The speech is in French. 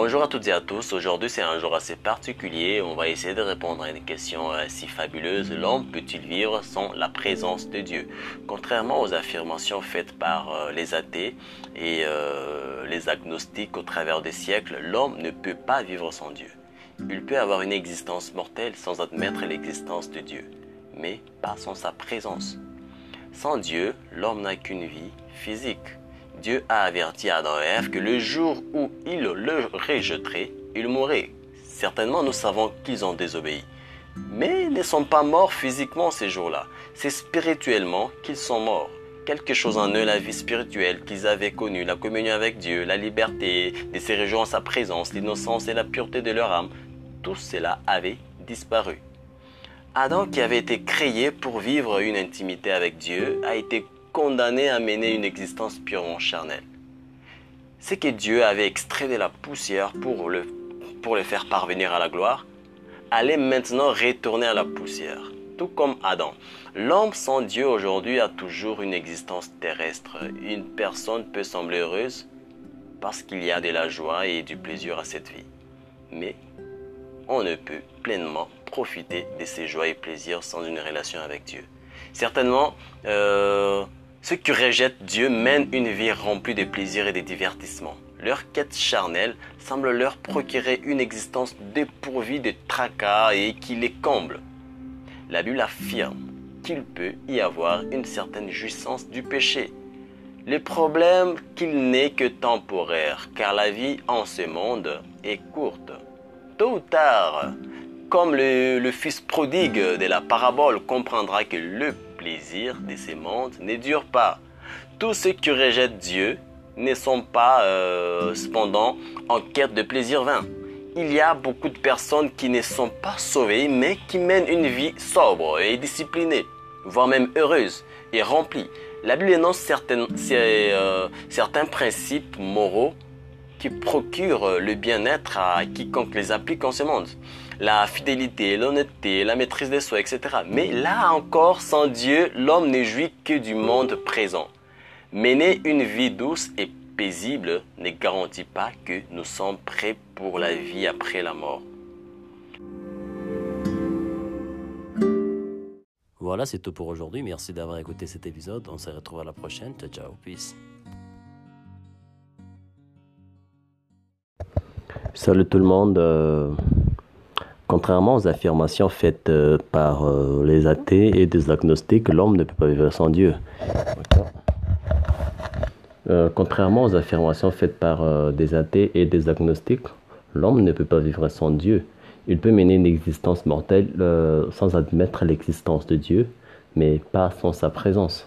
Bonjour à toutes et à tous. Aujourd'hui, c'est un jour assez particulier. On va essayer de répondre à une question euh, si fabuleuse. L'homme peut-il vivre sans la présence de Dieu? Contrairement aux affirmations faites par euh, les athées et euh, les agnostiques au travers des siècles, l'homme ne peut pas vivre sans Dieu. Il peut avoir une existence mortelle sans admettre l'existence de Dieu, mais pas sans sa présence. Sans Dieu, l'homme n'a qu'une vie physique. Dieu a averti Adam et Ève que le jour où ils le rejetteraient, ils mourraient. Certainement, nous savons qu'ils ont désobéi. Mais ils ne sont pas morts physiquement ces jours-là. C'est spirituellement qu'ils sont morts. Quelque chose en eux, la vie spirituelle qu'ils avaient connue, la communion avec Dieu, la liberté, de se réjouir en sa présence, l'innocence et la pureté de leur âme, tout cela avait disparu. Adam, qui avait été créé pour vivre une intimité avec Dieu, a été condamné à mener une existence purement charnelle. Ce que Dieu avait extrait de la poussière pour le, pour le faire parvenir à la gloire, allait maintenant retourner à la poussière, tout comme Adam. L'homme sans Dieu aujourd'hui a toujours une existence terrestre. Une personne peut sembler heureuse parce qu'il y a de la joie et du plaisir à cette vie. Mais on ne peut pleinement profiter de ces joies et plaisirs sans une relation avec Dieu. Certainement, euh, ceux qui rejettent Dieu mènent une vie remplie de plaisirs et de divertissements. Leur quête charnelle semble leur procurer une existence dépourvue de tracas et qui les comble. La Bible affirme qu'il peut y avoir une certaine jouissance du péché. Le problème qu'il n'est que temporaire, car la vie en ce monde est courte. Tôt ou tard, comme le, le fils prodigue de la parabole comprendra que le plaisir de ces mondes ne dure pas. Tous ceux qui rejettent Dieu ne sont pas euh, cependant en quête de plaisir vain. Il y a beaucoup de personnes qui ne sont pas sauvées mais qui mènent une vie sobre et disciplinée, voire même heureuse et remplie. La Bible énonce certaines, euh, certains principes moraux qui procurent le bien-être à quiconque les applique en ce monde la fidélité, l'honnêteté, la maîtrise des soi, etc. Mais là encore, sans Dieu, l'homme ne jouit que du monde présent. Mener une vie douce et paisible ne garantit pas que nous sommes prêts pour la vie après la mort. Voilà, c'est tout pour aujourd'hui. Merci d'avoir écouté cet épisode. On se retrouve à la prochaine. Ciao, ciao. Peace. Salut tout le monde. Euh, Contrairement aux affirmations faites euh, par euh, les athées et des agnostiques, l'homme ne peut pas vivre sans Dieu. Contrairement aux affirmations faites par des athées et des agnostiques, l'homme ne peut pas vivre sans Dieu. Il peut mener une existence mortelle sans admettre l'existence de Dieu, mais pas sans sa présence.